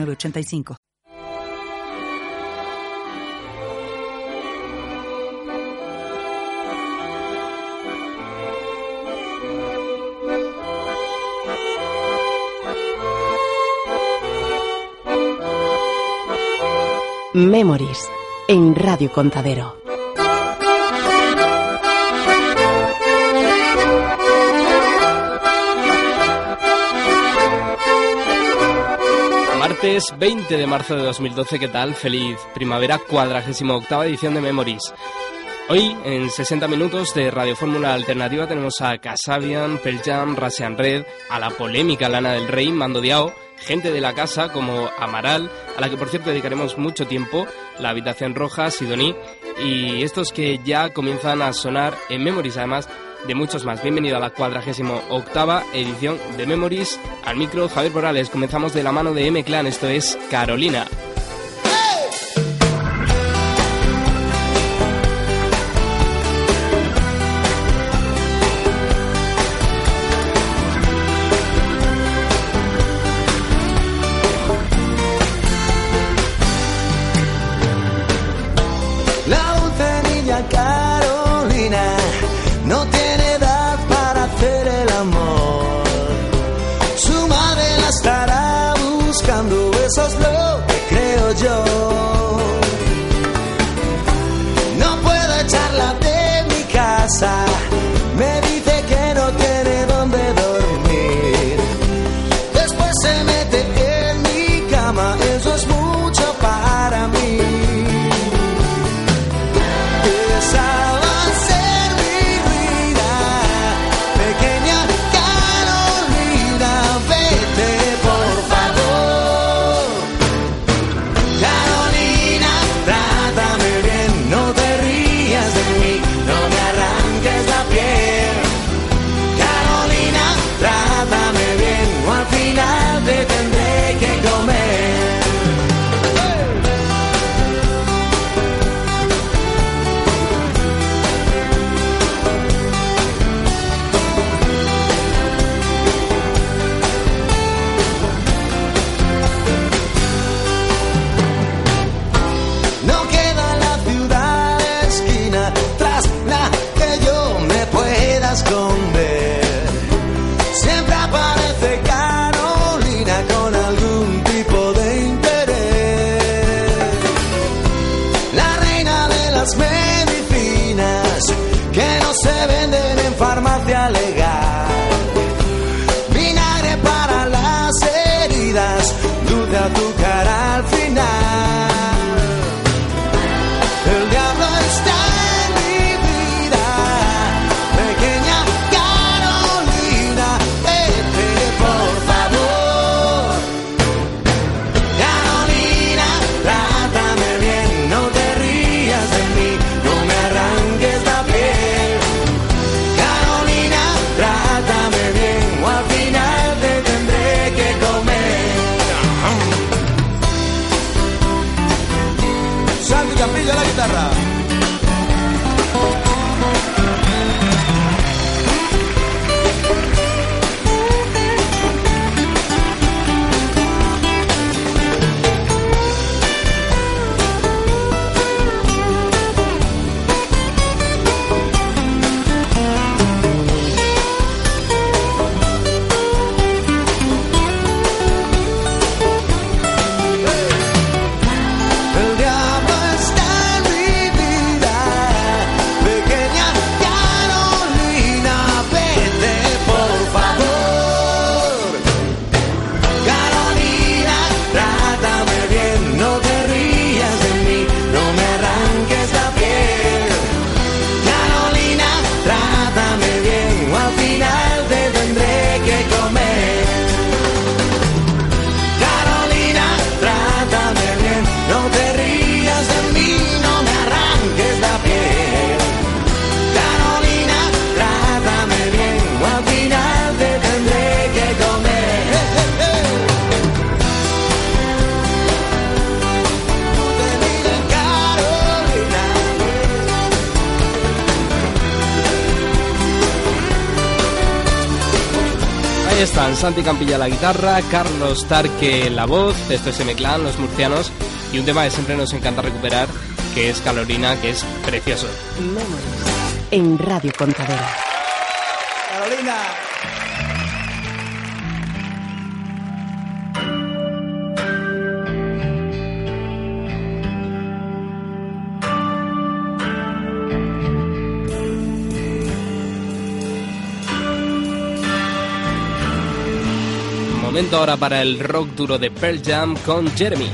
85 Memories en Radio Contadero. Martes 20 de marzo de 2012, ¿qué tal? Feliz primavera, cuadragésima octava edición de Memories. Hoy, en 60 minutos de Radio Fórmula Alternativa, tenemos a Casabian, Pearl Jam, Russian Red, a la polémica Lana del Rey, Mando Diao, gente de la casa como Amaral, a la que por cierto dedicaremos mucho tiempo, La Habitación Roja, Sidoní, y estos que ya comienzan a sonar en Memories, además de muchos más. Bienvenido a la cuadragésimo octava edición de Memories. Al micro, Javier Morales. Comenzamos de la mano de M-Clan, esto es Carolina. No tiene Santi Campilla la guitarra, Carlos Tarque la voz, esto es M-Clan, los murcianos, y un tema que siempre nos encanta recuperar, que es Calorina, que es precioso. En Radio Contadera. Carolina. Ahora para el rock duro de Pearl Jam con Jeremy.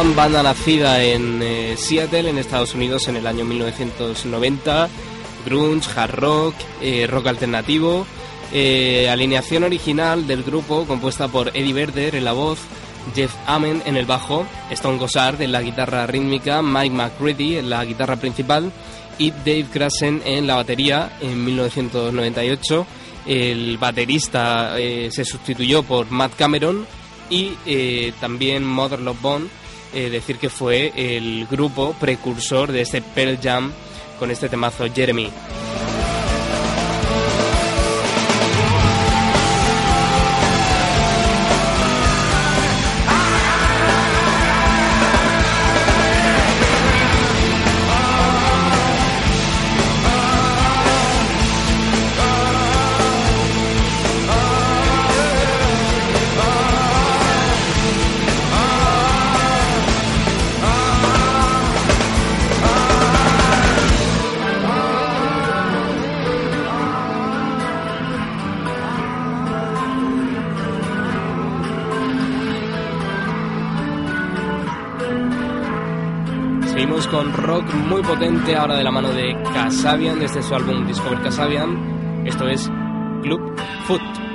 Banda nacida en eh, Seattle, en Estados Unidos, en el año 1990. Grunge, hard rock, eh, rock alternativo. eh, alineación original del grupo compuesta por Eddie Vedder en la voz, Jeff Amen en el bajo, Stone Gossard en la guitarra rítmica, Mike McCready en la guitarra principal y Dave Grassen en la batería en 1998. El baterista se sustituyó por Matt Cameron y también Mother Love Bone, eh, decir que fue el grupo precursor de este Pearl Jam con este temazo Jeremy. rock muy potente ahora de la mano de Casabian desde su álbum Discover Casabian. Esto es Club Foot.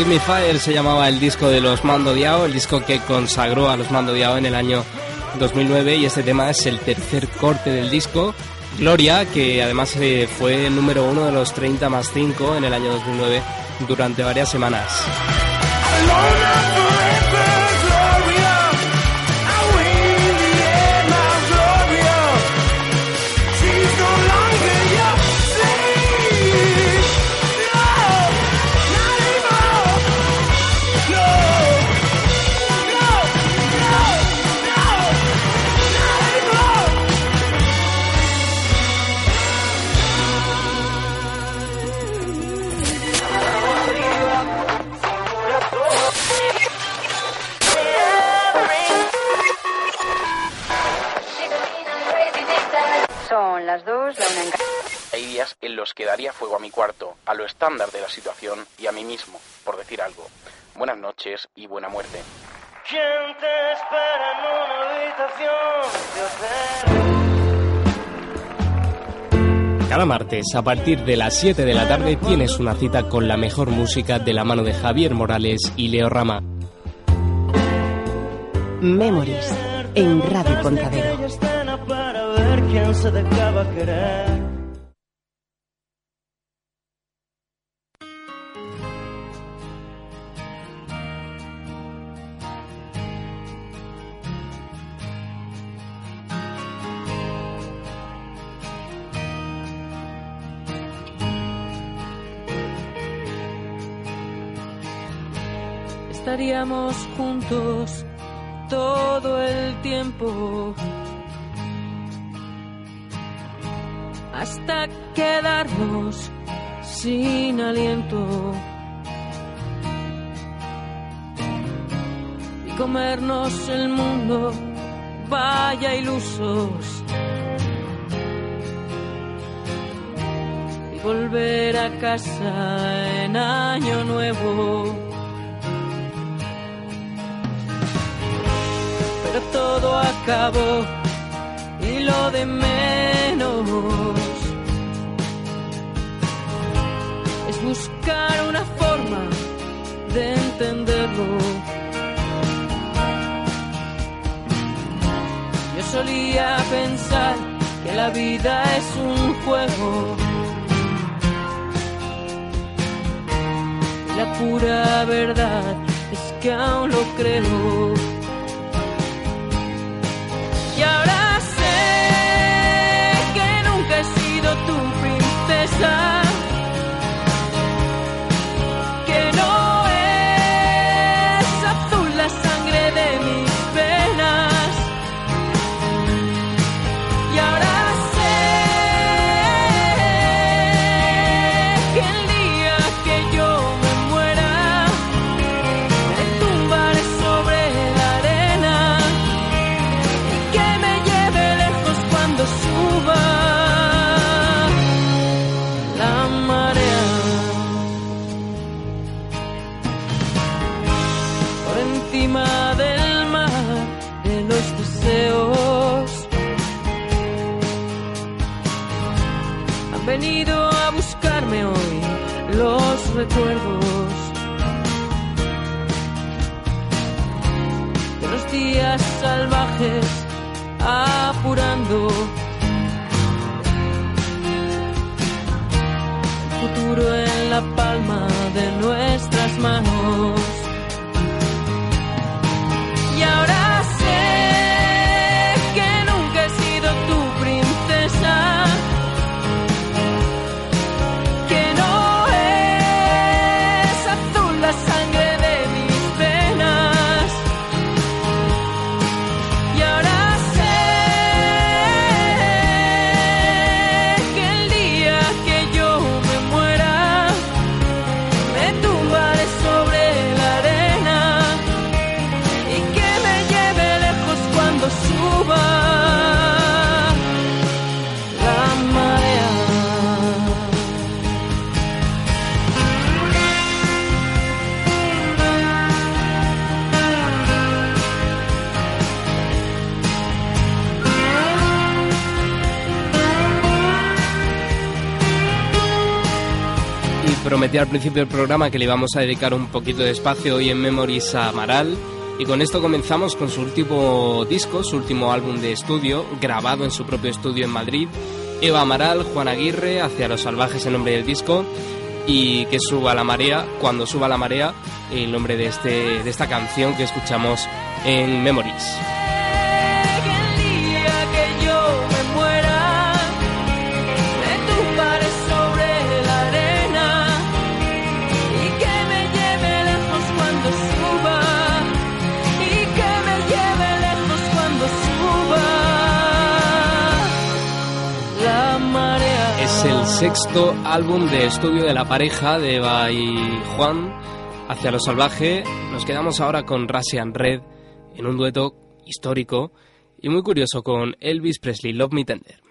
Give Me Fire se llamaba el disco de los Mando Diao, el disco que consagró a los Mando Diao en el año 2009 y este tema es el tercer corte del disco. Gloria, que además eh, fue el número uno de los 30 más 5 en el año 2009 durante varias semanas. Daría fuego a mi cuarto, a lo estándar de la situación y a mí mismo, por decir algo. Buenas noches y buena muerte. ¿Quién te espera en una habitación de hotel? Cada martes, a partir de las 7 de la tarde, tienes una cita con la mejor música de la mano de Javier Morales y Leo Rama. Memories en Radio Contadero. Estaríamos juntos todo el tiempo. Hasta quedarnos sin aliento. Y comernos el mundo vaya ilusos. Y volver a casa en año nuevo pero todo acabó y lo de menos es buscar una forma de entenderlo. Yo solía pensar que la vida es un juego. La pura verdad es que aún lo creo. Y prometí al principio del programa que le íbamos a dedicar un poquito de espacio hoy en Memories a Amaral. Y con esto comenzamos con su último disco, su último álbum de estudio, grabado en su propio estudio en Madrid. Eva Amaral, Juan Aguirre, Hacia los Salvajes, el nombre del disco. Y que suba la marea, cuando suba la marea, el nombre de, este, de esta canción que escuchamos en Memories. Sexto álbum de estudio de la pareja de Eva y Juan, Hacia lo Salvaje. Nos quedamos ahora con Russian Red en un dueto histórico y muy curioso con Elvis Presley, Love Me Tender.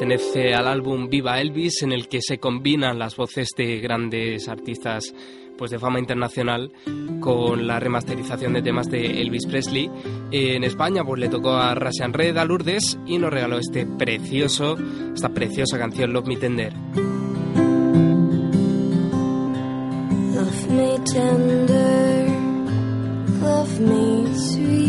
Pertenece al álbum Viva Elvis, en el que se combinan las voces de grandes artistas pues de fama internacional con la remasterización de temas de Elvis Presley. En España pues le tocó a Russian Red, a Lourdes, y nos regaló este precioso, esta preciosa canción Love Me Tender. Love me tender, love me sweet,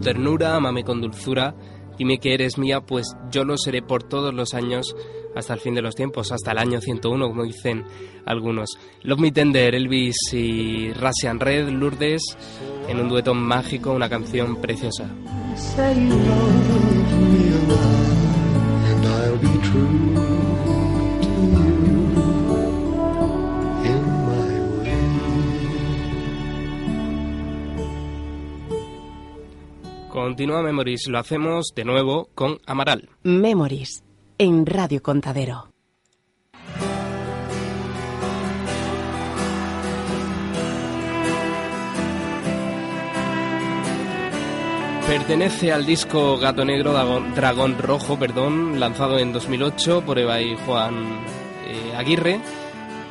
ternura, ámame con dulzura. Dime que eres mía, pues yo lo seré por todos los años hasta el fin de los tiempos, hasta el año 101, como dicen algunos. Love Me Tender, Elvis y Russian Red, Lourdes, en un dueto mágico, una canción preciosa. Continúa Memories, lo hacemos de nuevo con Amaral. Memories en Radio Contadero. Pertenece al disco Gato Negro Dragón, Rojo, perdón, lanzado en 2008 por Eva y Juan eh, Aguirre,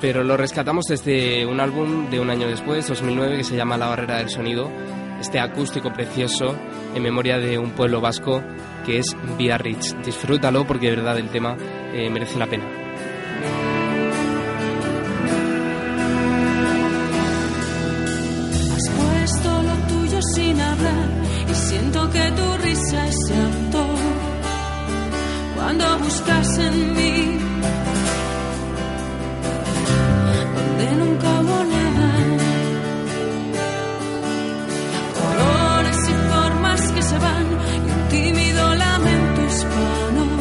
pero lo rescatamos desde un álbum de un año después, 2009, que se llama La Barrera del Sonido, este acústico precioso en memoria de un pueblo vasco que es Biarritz. Disfrútalo porque de verdad el tema eh, merece la pena. Has puesto lo tuyo sin hablar y siento que tu risa es actor. Cuando buscas en mí, donde nunca hubo se van y un tímido lamento hispano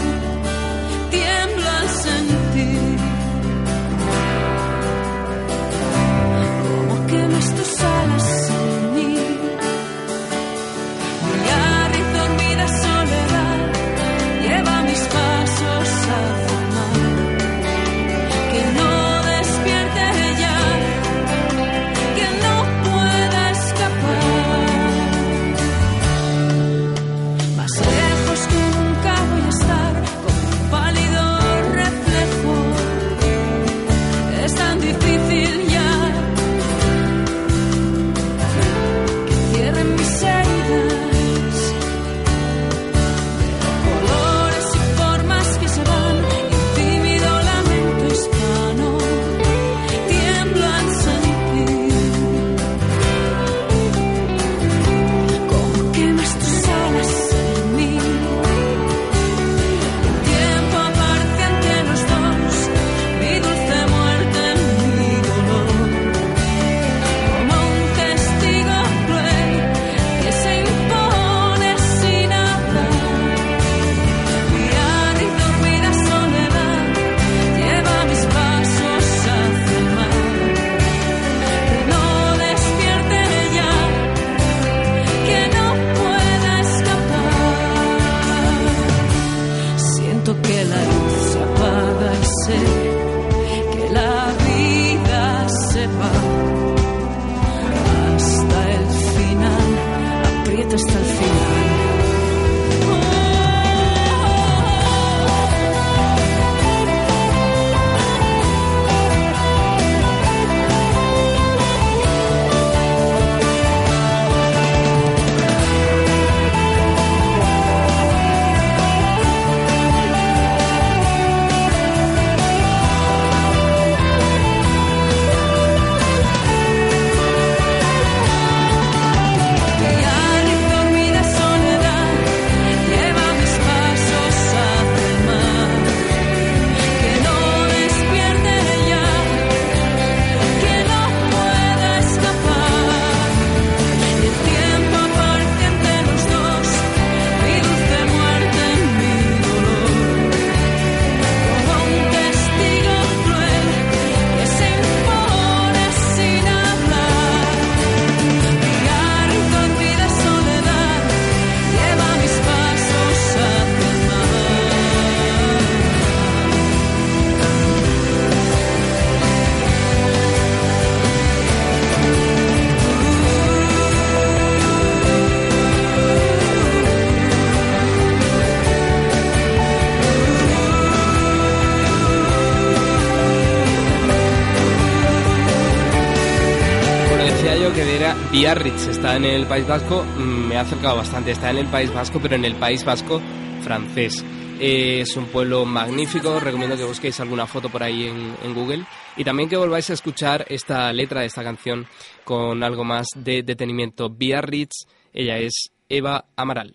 Yo que era Biarritz, está en el País Vasco, mm, me ha acercado bastante, está en el País Vasco, pero en el País Vasco francés. Es un pueblo magnífico, recomiendo que busquéis alguna foto por ahí en, Google y también que volváis a escuchar esta letra de esta canción con algo más de detenimiento. Biarritz, ella es Eva Amaral.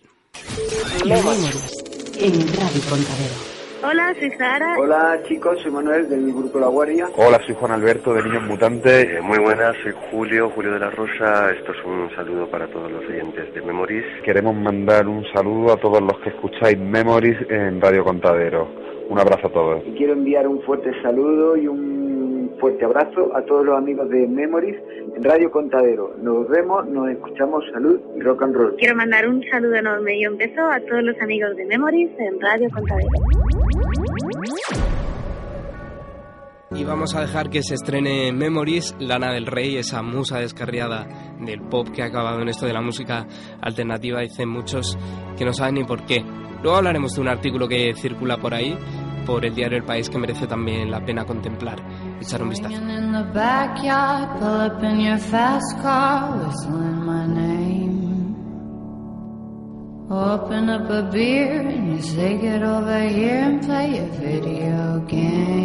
Hola, soy Sara. Hola chicos, soy Manuel del grupo La Guardia. Hola, soy Juan Alberto de Niños Mutantes. Eh, muy buenas, soy Julio, Julio de la Rosa. Esto es un saludo para todos los oyentes de Memories. Queremos mandar un saludo a todos los que escucháis Memories en Radio Contadero. Un abrazo a todos. Y quiero enviar un fuerte saludo y un fuerte abrazo a todos los amigos de Memories en Radio Contadero. Nos vemos, nos escuchamos, salud y rock and roll. Quiero mandar un saludo enorme y un beso a todos los amigos de Memories en Radio Contadero. Y vamos a dejar que se estrene Memories, Lana del Rey, esa musa descarriada del pop que ha acabado en esto de la música alternativa. Dicen muchos que no saben ni por qué. Luego hablaremos de un artículo que circula por ahí, por el diario El País, que merece también la pena contemplar. Echar un vistazo. Open up a beer and you say get over here and play a video game.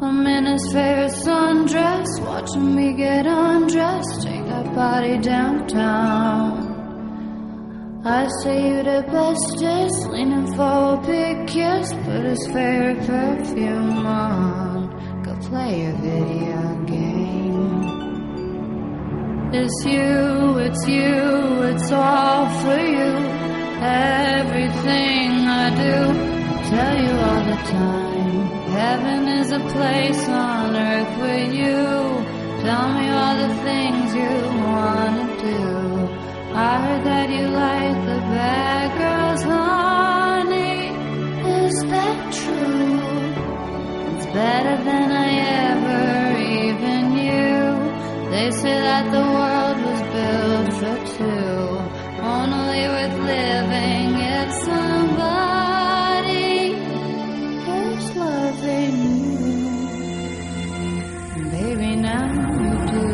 I'm in his favorite sundress, watching me get undressed, take that body downtown. I say you the bestest, leaning for a big kiss, put his favorite perfume on, go play a video game. It's you, it's you, it's all for you. Everything I do, I tell you all the time. Heaven is a place on earth with you. Tell me all the things you wanna do. I heard that you like the bad girls, honey. Is that true? It's better than I ever even knew. They say that the world was built for two. Only with living if somebody is loving you. Baby, now you do.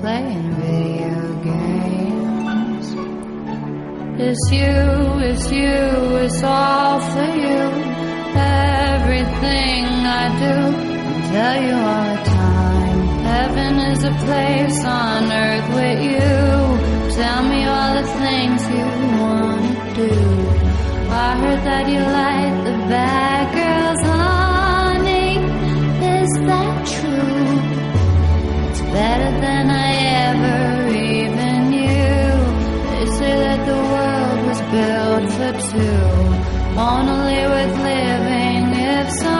Playing video games. It's you, it's you, it's all for you. Everything I do, I tell you all the time. Heaven is a place on earth with you. Tell me all the things you wanna do. I heard that you like the bad girls, honey. Is that true? Better than I ever even knew. They say that the world was built for two. Only with living if somebody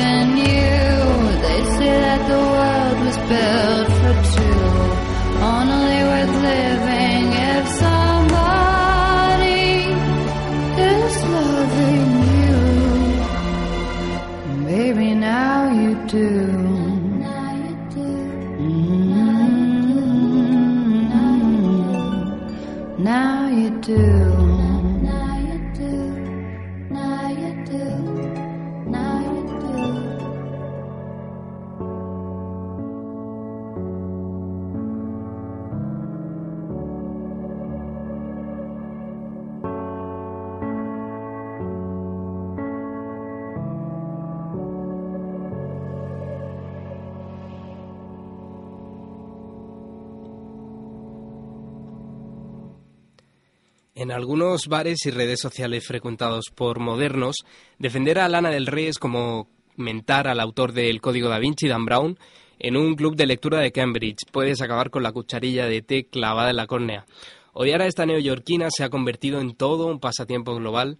En algunos bares y redes sociales frecuentados por modernos, defender a Lana del Rey es como mentar al autor del Código da Vinci, Dan Brown, en un club de lectura de Cambridge. Puedes acabar con la cucharilla de té clavada en la córnea. Odiar a esta neoyorquina se ha convertido en todo un pasatiempo global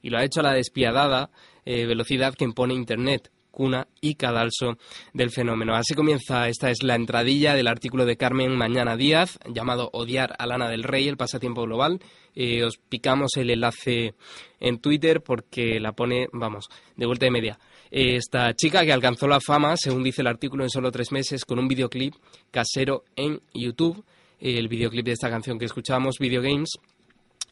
y lo ha hecho a la despiadada eh, velocidad que impone Internet, cuna y cadalso del fenómeno. Así comienza, esta es la entradilla del artículo de Carmen Mañana Díaz, llamado Odiar a Lana del Rey, el pasatiempo global. Os picamos el enlace en Twitter porque la pone, vamos, de vuelta y media. Esta chica que alcanzó la fama, según dice el artículo, en solo tres meses con un videoclip casero en YouTube. El videoclip de esta canción que escuchábamos, Video Games.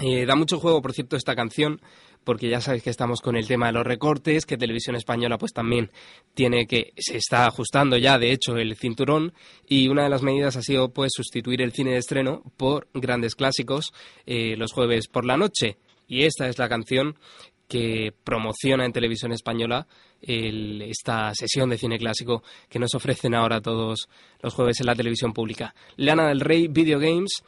Eh, da mucho juego, por cierto, esta canción, porque ya sabéis que estamos con el tema de los recortes, que Televisión Española pues también tiene que, se está ajustando ya, de hecho, el cinturón, y una de las medidas ha sido pues sustituir el cine de estreno por grandes clásicos eh, los jueves por la noche. Y esta es la canción que promociona en televisión española esta sesión de cine clásico que nos ofrecen ahora todos los jueves en la televisión pública. Lana del Rey, Video Games.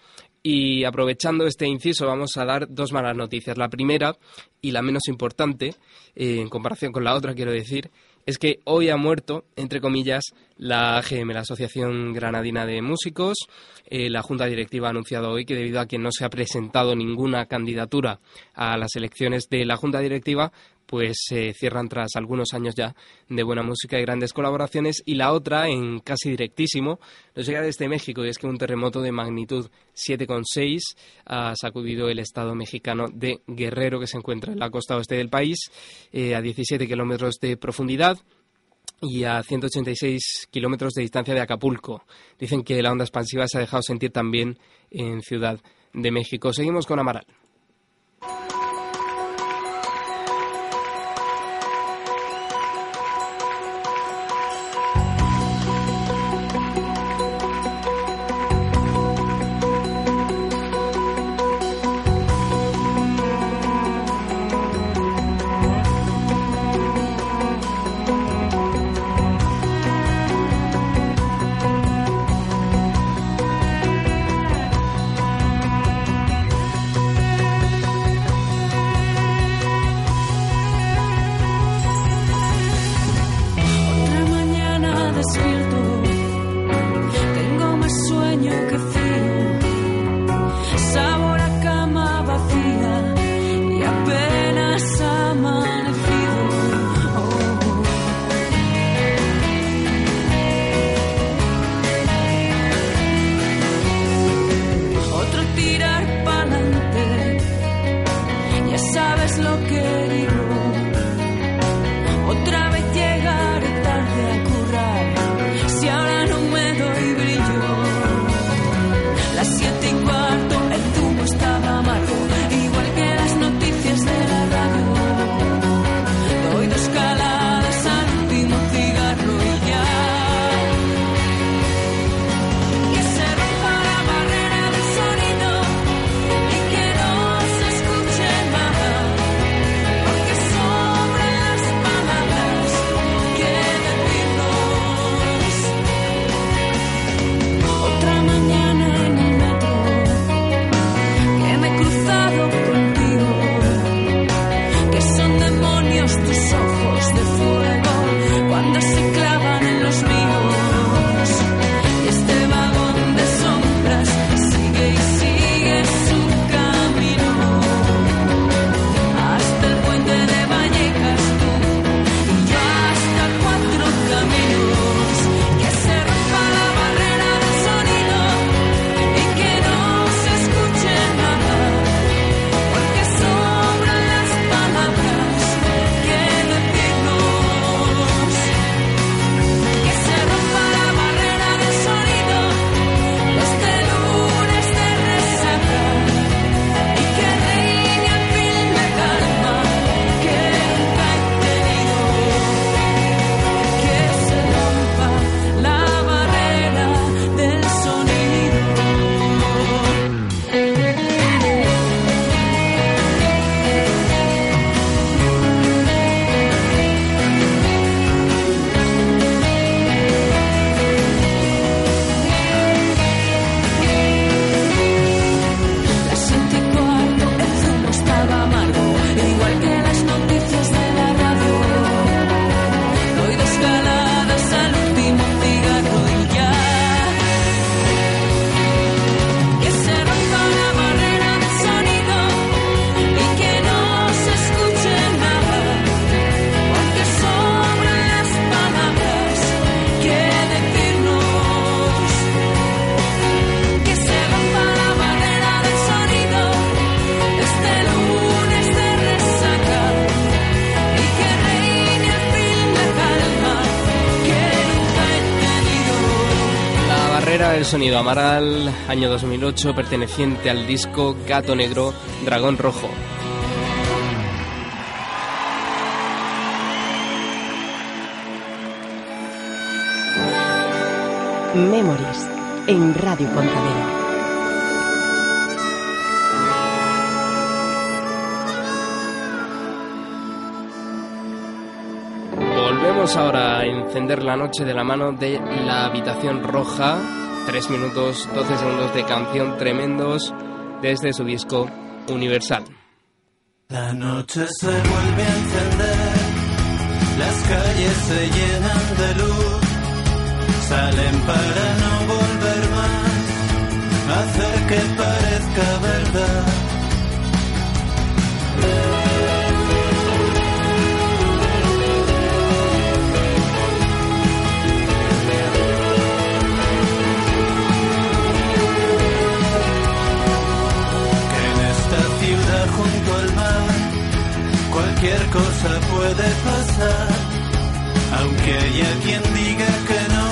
Y aprovechando este inciso, vamos a dar dos malas noticias. La primera, y la menos importante, eh, en comparación con la otra, quiero decir, es que hoy ha muerto, entre comillas, la AGM, la Asociación Granadina de Músicos. Eh, la Junta Directiva ha anunciado hoy que debido a que no se ha presentado ninguna candidatura a las elecciones de la Junta Directiva, pues se cierran tras algunos años ya de buena música y grandes colaboraciones. Y la otra, en casi directísimo, nos llega desde México y es que un terremoto de magnitud 7,6 ha sacudido el estado mexicano de Guerrero, que se encuentra en la costa oeste del país, eh, a 17 kilómetros de profundidad y a 186 kilómetros de distancia de Acapulco. Dicen que la onda expansiva se ha dejado sentir también en Ciudad de México. Seguimos con Amaral. Sonido Amaral, año 2008, perteneciente al disco Gato Negro, Dragón Rojo. Memories en Radio Contadero. Volvemos ahora a encender la noche de la mano de la habitación roja. 3 minutos 12 segundos de canción tremendos desde su disco Universal. La noche se vuelve a encender, las calles se llenan de luz, salen para no volver más, hacer que parezca verdad. Cualquier cosa puede pasar, aunque haya quien diga que no,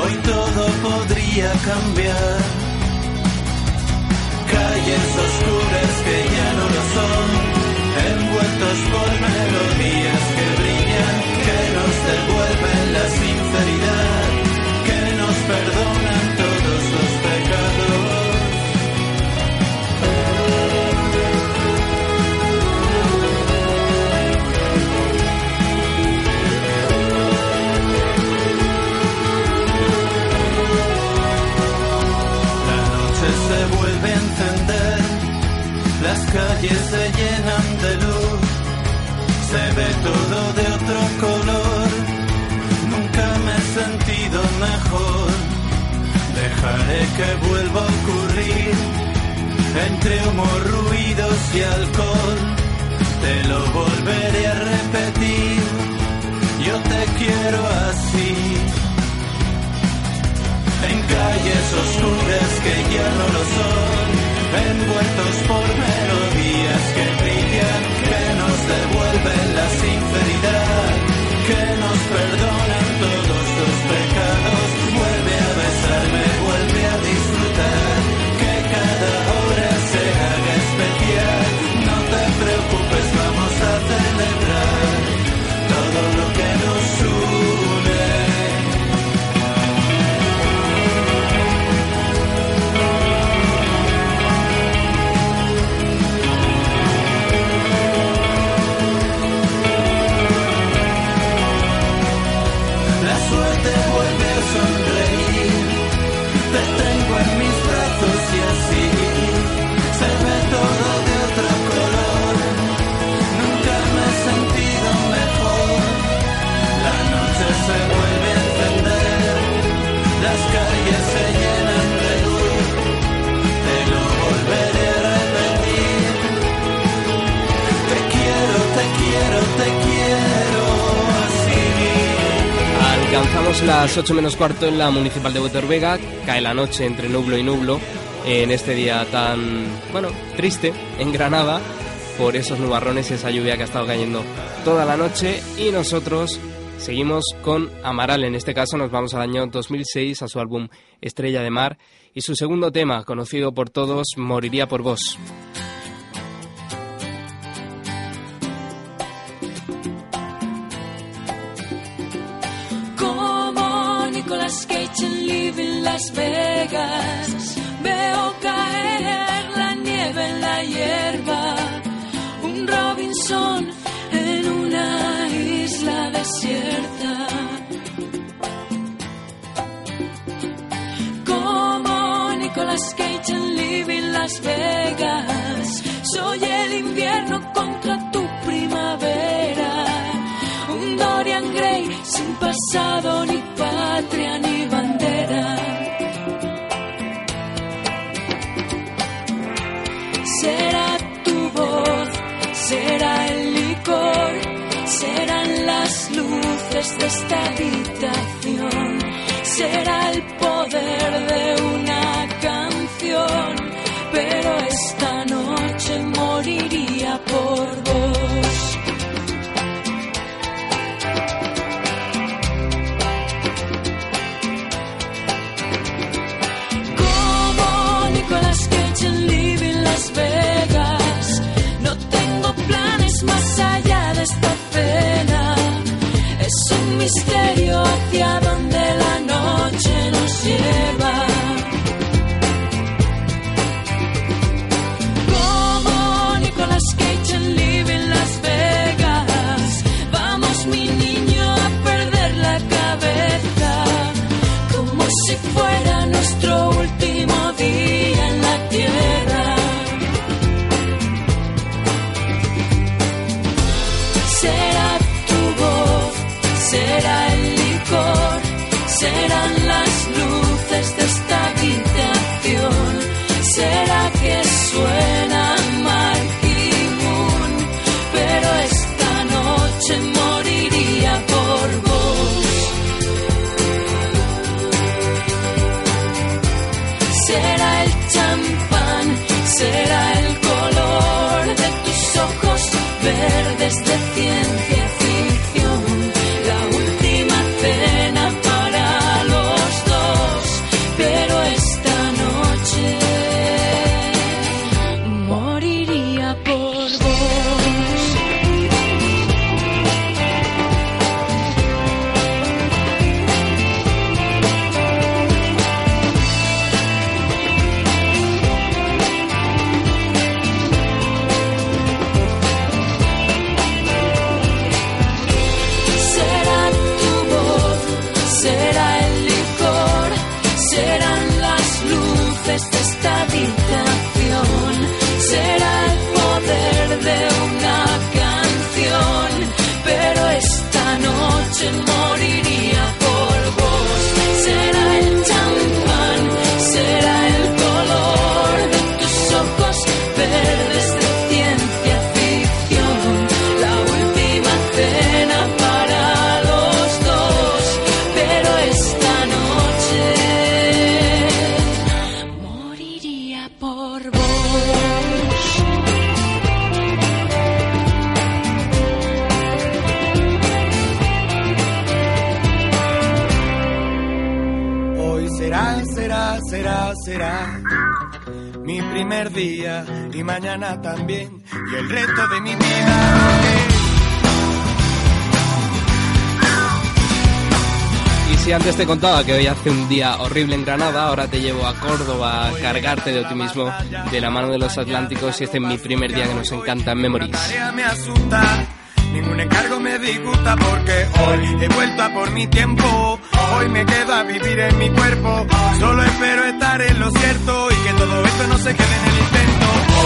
hoy todo podría cambiar. Calles oscuras que ya no lo son, envueltos por melodías que brillan, que nos devuelven la sinceridad, que nos perdonan calles se llenan de luz, se ve todo de otro color, nunca me he sentido mejor, dejaré que vuelva a ocurrir, entre humo, ruidos y alcohol, te lo volveré a repetir, yo te quiero así. En calles oscuras que ya no lo son, envueltos por melodías que brillan, que nos devuelven la sinceridad, que nos perdonan todos los pecados, Alcanzamos las 8 menos cuarto en la municipal de Vega, cae la noche entre nublo y nublo, en este día tan, bueno, triste en Granada, por esos nubarrones y esa lluvia que ha estado cayendo toda la noche, y nosotros seguimos con Amaral, en este caso nos vamos al año 2006, a su álbum Estrella de Mar, y su segundo tema, conocido por todos, Moriría por vos. Veo caer la nieve en la hierba. Un Robinson en una isla desierta. Como Nicolas Cage en Living Las Vegas, soy el invierno contra tu primavera. Un Dorian Gray sin pasado, ni luces de hacia mañana también y el resto de mi vida. Y si antes te contaba que hoy hace un día horrible en Granada, ahora te llevo a Córdoba a cargarte de optimismo de la mano de los Atlánticos y este es mi primer día que nos encanta en Memories. ningún encargo me disgusta porque hoy he vuelto a por mi tiempo. Hoy me quedo a vivir en mi cuerpo, solo espero estar en lo cierto y que todo esto no se quede en el intento.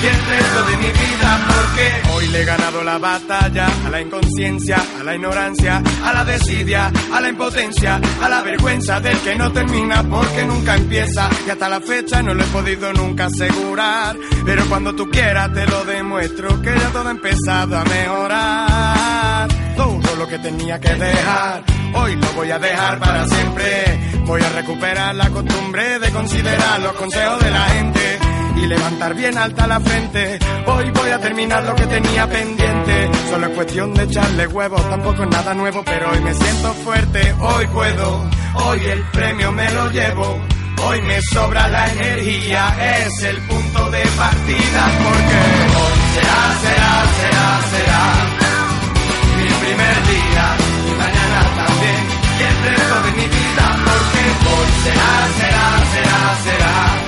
y el resto de mi vida porque hoy le he ganado la batalla a la inconsciencia, a la ignorancia, a la desidia, a la impotencia, a la vergüenza del que no termina porque nunca empieza y hasta la fecha no lo he podido nunca asegurar. Pero cuando tú quieras te lo demuestro que ya todo ha empezado a mejorar. Todo lo que tenía que dejar hoy lo voy a dejar para siempre. Voy a recuperar la costumbre de considerar los consejos de la gente y levantar bien alta la frente. Hoy voy a terminar lo que tenía pendiente. Solo es cuestión de echarle huevos, tampoco es nada nuevo, pero hoy me siento fuerte, hoy puedo, hoy el premio me lo llevo. Hoy me sobra la energía, es el punto de partida porque hoy será, será, será, será mi primer día y mañana también y el resto de mi vida porque hoy será, será, será, será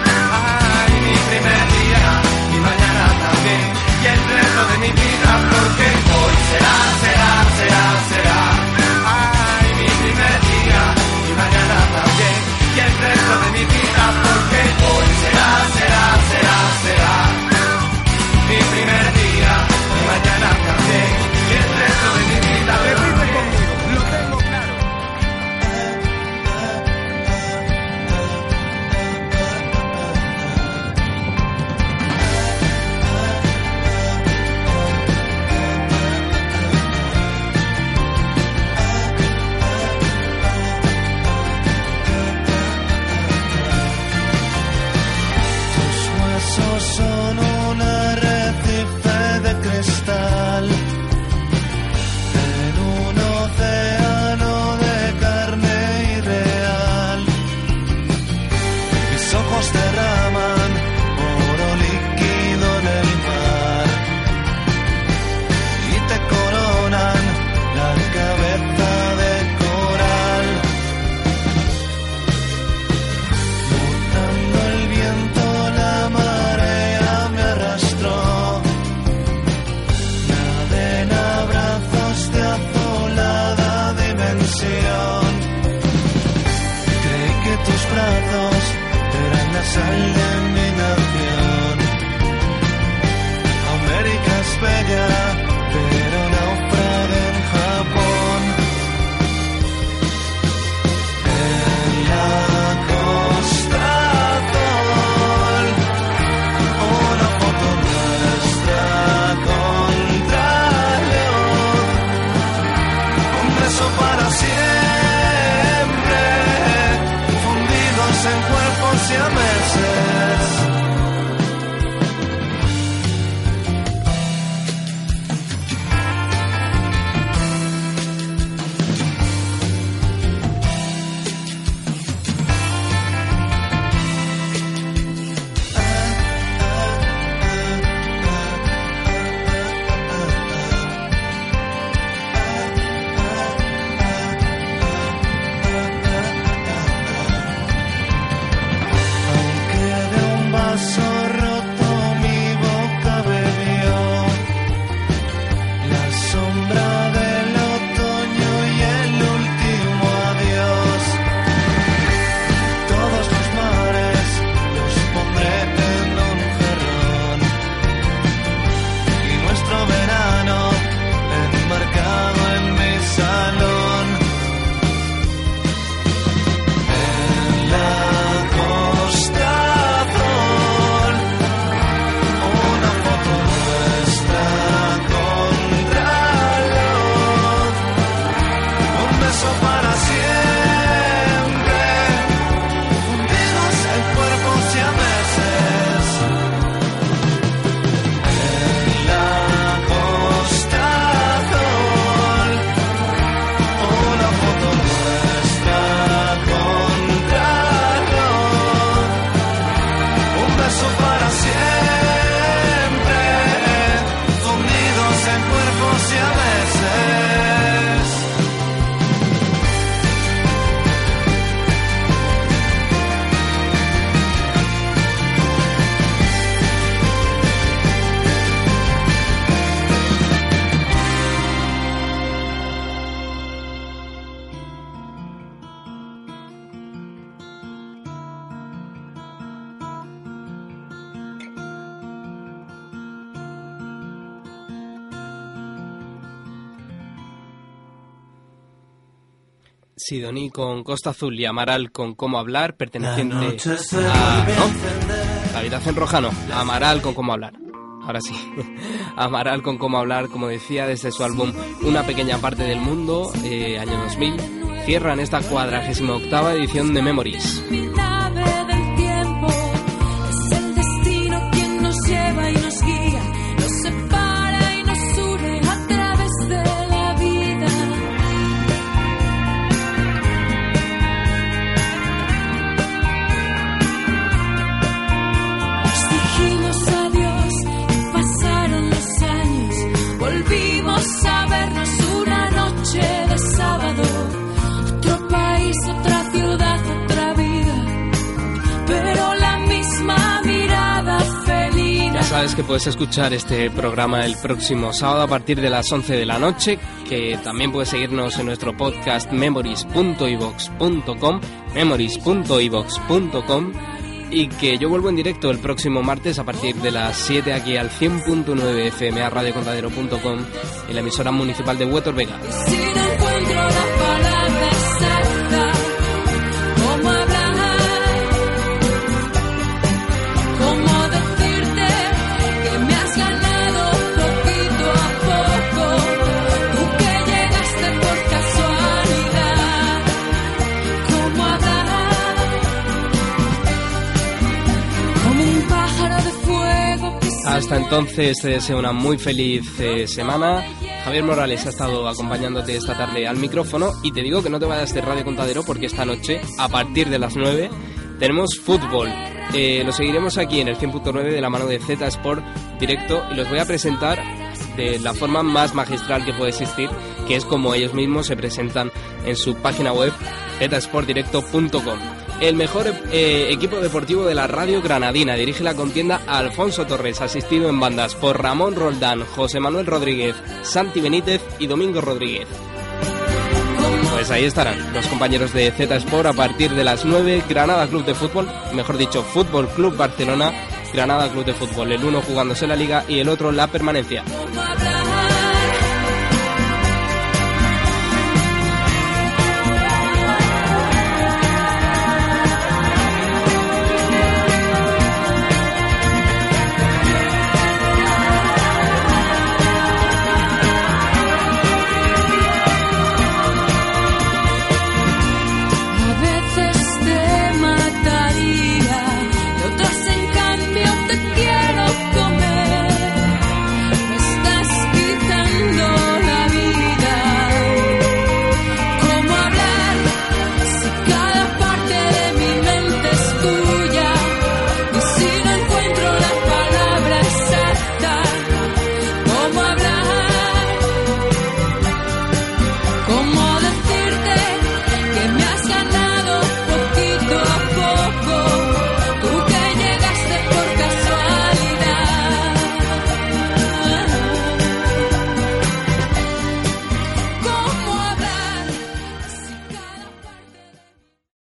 Sidoní con Costa Azul y Amaral con Cómo Hablar, perteneciente a... ¿no? Habitación roja no, Amaral con Cómo Hablar. Ahora sí, Amaral con Cómo Hablar, como decía, desde su álbum Una pequeña parte del mundo, eh, año 2000, cierran esta cuadragésima octava edición de Memories. Sabes que puedes escuchar este programa el próximo sábado a partir de las 11 de la noche, que también puedes seguirnos en nuestro podcast memories.ivox.com, memories.ivox.com y que yo vuelvo en directo el próximo martes a partir de las 7 aquí al 100.9 FM a radiocontadero.com en la emisora municipal de Huetor Vega. Hasta entonces te deseo una muy feliz eh, semana. Javier Morales ha estado acompañándote esta tarde al micrófono y te digo que no te vayas de Radio Contadero porque esta noche, a partir de las 9, tenemos fútbol. Eh, lo seguiremos aquí en el 100.9 de la mano de Z Sport directo y los voy a presentar de la forma más magistral que puede existir, que es como ellos mismos se presentan en su página web zsportdirecto.com. El mejor eh, equipo deportivo de la radio granadina dirige la contienda Alfonso Torres, asistido en bandas por Ramón Roldán, José Manuel Rodríguez, Santi Benítez y Domingo Rodríguez. Pues ahí estarán los compañeros de Z Sport a partir de las 9, Granada Club de Fútbol, mejor dicho, Fútbol Club Barcelona, Granada Club de Fútbol, el uno jugándose la liga y el otro la permanencia.